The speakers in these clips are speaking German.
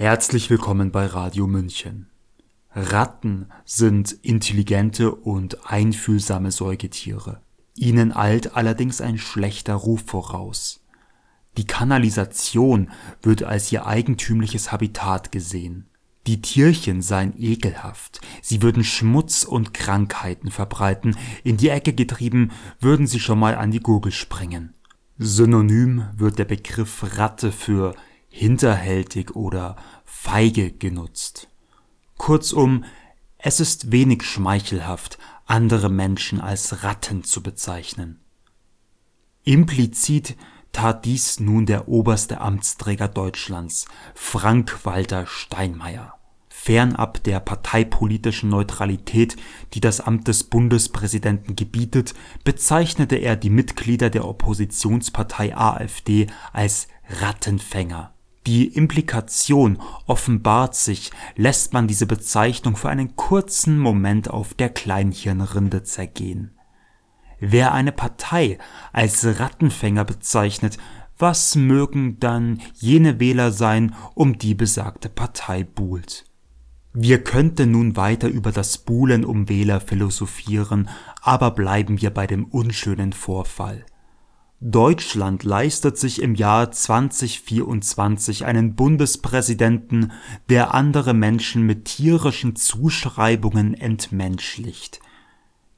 Herzlich willkommen bei Radio München. Ratten sind intelligente und einfühlsame Säugetiere. Ihnen eilt allerdings ein schlechter Ruf voraus. Die Kanalisation wird als ihr eigentümliches Habitat gesehen. Die Tierchen seien ekelhaft, sie würden Schmutz und Krankheiten verbreiten, in die Ecke getrieben würden sie schon mal an die Gurgel springen. Synonym wird der Begriff Ratte für hinterhältig oder feige genutzt. Kurzum, es ist wenig schmeichelhaft, andere Menschen als Ratten zu bezeichnen. Implizit tat dies nun der oberste Amtsträger Deutschlands, Frank-Walter Steinmeier. Fernab der parteipolitischen Neutralität, die das Amt des Bundespräsidenten gebietet, bezeichnete er die Mitglieder der Oppositionspartei AfD als Rattenfänger die Implikation offenbart sich, lässt man diese Bezeichnung für einen kurzen Moment auf der Kleinhirnrinde zergehen. Wer eine Partei als Rattenfänger bezeichnet, was mögen dann jene Wähler sein, um die besagte Partei buhlt? Wir könnten nun weiter über das Buhlen um Wähler philosophieren, aber bleiben wir bei dem unschönen Vorfall. Deutschland leistet sich im Jahr 2024 einen Bundespräsidenten, der andere Menschen mit tierischen Zuschreibungen entmenschlicht.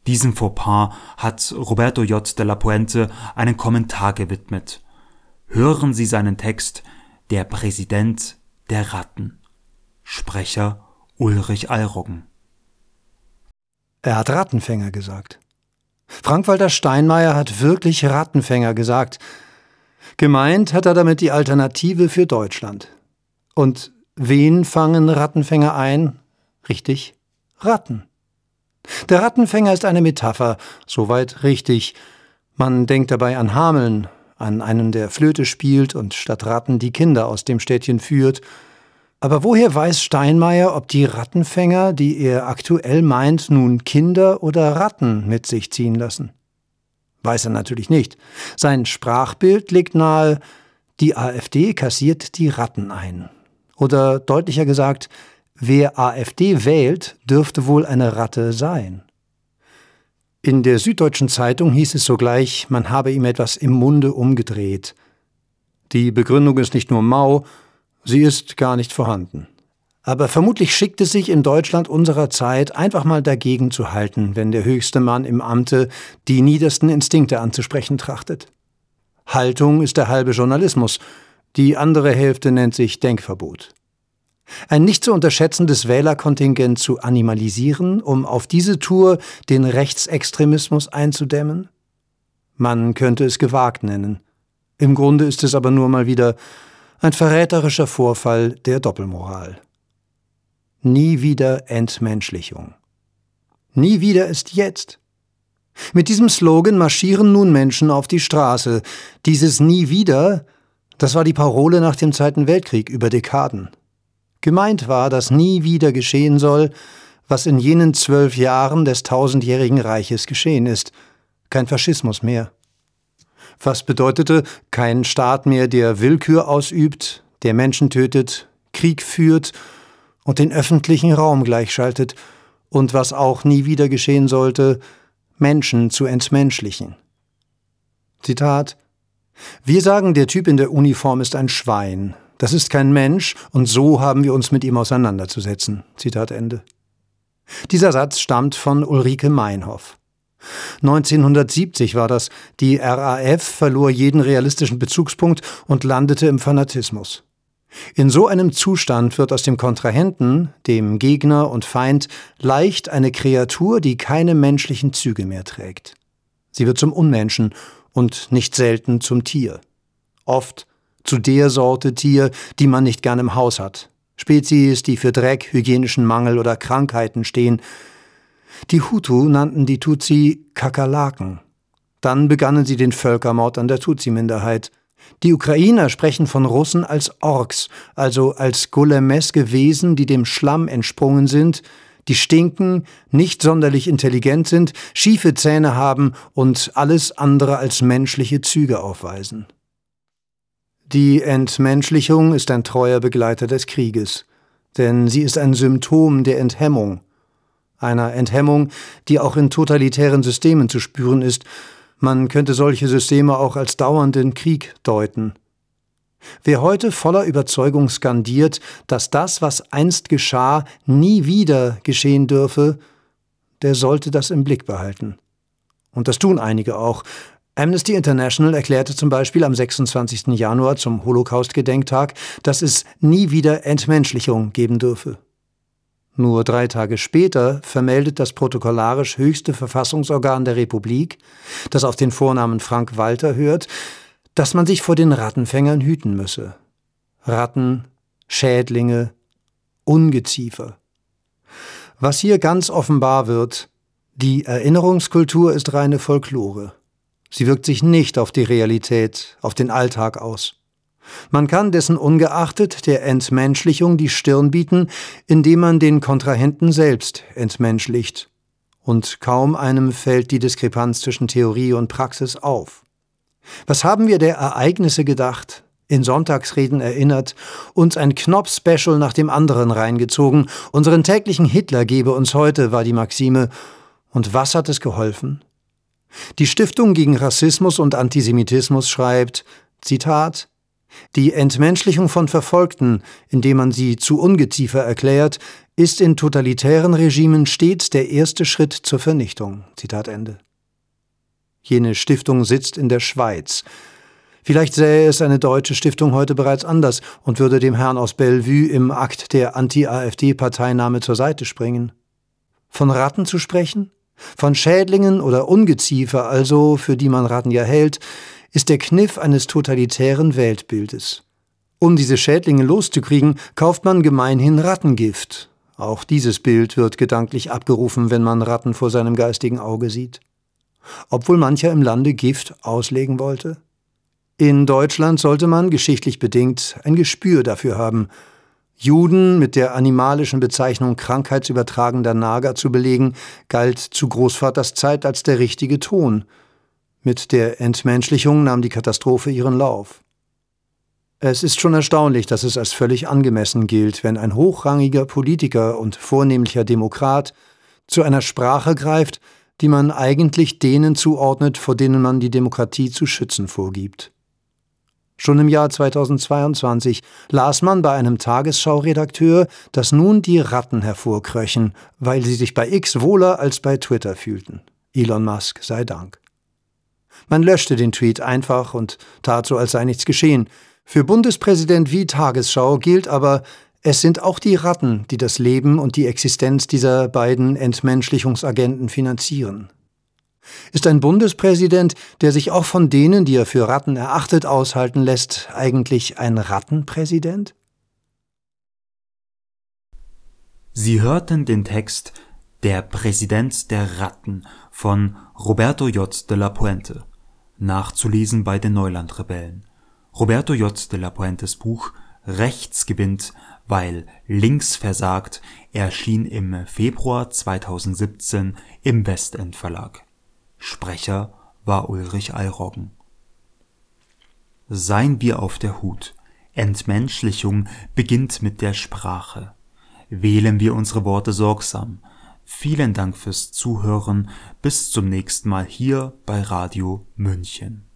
Diesem Fauxpas hat Roberto J. de la Puente einen Kommentar gewidmet. Hören Sie seinen Text Der Präsident der Ratten. Sprecher Ulrich Allroggen. Er hat Rattenfänger gesagt. Frank-Walter Steinmeier hat wirklich Rattenfänger gesagt. Gemeint hat er damit die Alternative für Deutschland. Und wen fangen Rattenfänger ein? Richtig, Ratten. Der Rattenfänger ist eine Metapher, soweit richtig. Man denkt dabei an Hameln, an einen, der Flöte spielt und statt Ratten die Kinder aus dem Städtchen führt aber woher weiß Steinmeier, ob die Rattenfänger, die er aktuell meint, nun Kinder oder Ratten mit sich ziehen lassen? Weiß er natürlich nicht. Sein Sprachbild legt nahe, die AfD kassiert die Ratten ein. Oder deutlicher gesagt, wer AfD wählt, dürfte wohl eine Ratte sein. In der Süddeutschen Zeitung hieß es sogleich, man habe ihm etwas im Munde umgedreht. Die Begründung ist nicht nur mau, Sie ist gar nicht vorhanden. Aber vermutlich schickt es sich in Deutschland unserer Zeit einfach mal dagegen zu halten, wenn der höchste Mann im Amte die niedersten Instinkte anzusprechen trachtet. Haltung ist der halbe Journalismus, die andere Hälfte nennt sich Denkverbot. Ein nicht zu unterschätzendes Wählerkontingent zu animalisieren, um auf diese Tour den Rechtsextremismus einzudämmen? Man könnte es gewagt nennen. Im Grunde ist es aber nur mal wieder ein verräterischer Vorfall der Doppelmoral. Nie wieder Entmenschlichung. Nie wieder ist jetzt. Mit diesem Slogan marschieren nun Menschen auf die Straße. Dieses Nie wieder, das war die Parole nach dem Zweiten Weltkrieg über Dekaden. Gemeint war, dass nie wieder geschehen soll, was in jenen zwölf Jahren des tausendjährigen Reiches geschehen ist. Kein Faschismus mehr was bedeutete kein Staat mehr, der Willkür ausübt, der Menschen tötet, Krieg führt und den öffentlichen Raum gleichschaltet, und was auch nie wieder geschehen sollte, Menschen zu entmenschlichen. Zitat Wir sagen, der Typ in der Uniform ist ein Schwein. Das ist kein Mensch, und so haben wir uns mit ihm auseinanderzusetzen. Zitat Ende. Dieser Satz stammt von Ulrike Meinhoff. 1970 war das. Die RAF verlor jeden realistischen Bezugspunkt und landete im Fanatismus. In so einem Zustand wird aus dem Kontrahenten, dem Gegner und Feind, leicht eine Kreatur, die keine menschlichen Züge mehr trägt. Sie wird zum Unmenschen und nicht selten zum Tier. Oft zu der Sorte Tier, die man nicht gern im Haus hat. Spezies, die für Dreck, hygienischen Mangel oder Krankheiten stehen, die Hutu nannten die Tutsi Kakerlaken. Dann begannen sie den Völkermord an der Tutsi-Minderheit. Die Ukrainer sprechen von Russen als Orks, also als golemeske Wesen, die dem Schlamm entsprungen sind, die stinken, nicht sonderlich intelligent sind, schiefe Zähne haben und alles andere als menschliche Züge aufweisen. Die Entmenschlichung ist ein treuer Begleiter des Krieges, denn sie ist ein Symptom der Enthemmung, einer Enthemmung, die auch in totalitären Systemen zu spüren ist. Man könnte solche Systeme auch als dauernden Krieg deuten. Wer heute voller Überzeugung skandiert, dass das, was einst geschah, nie wieder geschehen dürfe, der sollte das im Blick behalten. Und das tun einige auch, Amnesty International erklärte zum Beispiel am 26. Januar zum Holocaust-Gedenktag, dass es nie wieder Entmenschlichung geben dürfe. Nur drei Tage später vermeldet das protokollarisch höchste Verfassungsorgan der Republik, das auf den Vornamen Frank Walter hört, dass man sich vor den Rattenfängern hüten müsse. Ratten, Schädlinge, Ungeziefer. Was hier ganz offenbar wird, die Erinnerungskultur ist reine Folklore. Sie wirkt sich nicht auf die Realität, auf den Alltag aus. Man kann dessen ungeachtet der Entmenschlichung die Stirn bieten, indem man den Kontrahenten selbst entmenschlicht. Und kaum einem fällt die Diskrepanz zwischen Theorie und Praxis auf. Was haben wir der Ereignisse gedacht, in Sonntagsreden erinnert, uns ein Knopf-Special nach dem anderen reingezogen, unseren täglichen Hitler gebe uns heute, war die Maxime. Und was hat es geholfen? Die Stiftung gegen Rassismus und Antisemitismus schreibt, Zitat, die Entmenschlichung von Verfolgten, indem man sie zu Ungeziefer erklärt, ist in totalitären Regimen stets der erste Schritt zur Vernichtung. Zitat Ende. Jene Stiftung sitzt in der Schweiz. Vielleicht sähe es eine deutsche Stiftung heute bereits anders und würde dem Herrn aus Bellevue im Akt der Anti-AfD-Parteinahme zur Seite springen. Von Ratten zu sprechen? Von Schädlingen oder Ungeziefer also, für die man Ratten ja hält, ist der Kniff eines totalitären Weltbildes. Um diese Schädlinge loszukriegen, kauft man gemeinhin Rattengift. Auch dieses Bild wird gedanklich abgerufen, wenn man Ratten vor seinem geistigen Auge sieht. Obwohl mancher im Lande Gift auslegen wollte? In Deutschland sollte man, geschichtlich bedingt, ein Gespür dafür haben, Juden mit der animalischen Bezeichnung krankheitsübertragender Nager zu belegen, galt zu Großvaters Zeit als der richtige Ton. Mit der Entmenschlichung nahm die Katastrophe ihren Lauf. Es ist schon erstaunlich, dass es als völlig angemessen gilt, wenn ein hochrangiger Politiker und vornehmlicher Demokrat zu einer Sprache greift, die man eigentlich denen zuordnet, vor denen man die Demokratie zu schützen vorgibt. Schon im Jahr 2022 las man bei einem Tagesschau-Redakteur, dass nun die Ratten hervorkröchen, weil sie sich bei X wohler als bei Twitter fühlten. Elon Musk sei Dank. Man löschte den Tweet einfach und tat so, als sei nichts geschehen. Für Bundespräsident wie Tagesschau gilt aber, es sind auch die Ratten, die das Leben und die Existenz dieser beiden Entmenschlichungsagenten finanzieren. Ist ein Bundespräsident, der sich auch von denen, die er für Ratten erachtet, aushalten lässt, eigentlich ein Rattenpräsident? Sie hörten den Text Der Präsident der Ratten von Roberto J. de la Puente, nachzulesen bei den Neulandrebellen. Roberto J. de la Puentes Buch Rechts gewinnt, weil links versagt erschien im Februar 2017 im Westend Verlag Sprecher war Ulrich Allroggen. Seien wir auf der Hut. Entmenschlichung beginnt mit der Sprache. Wählen wir unsere Worte sorgsam. Vielen Dank fürs Zuhören. Bis zum nächsten Mal hier bei Radio München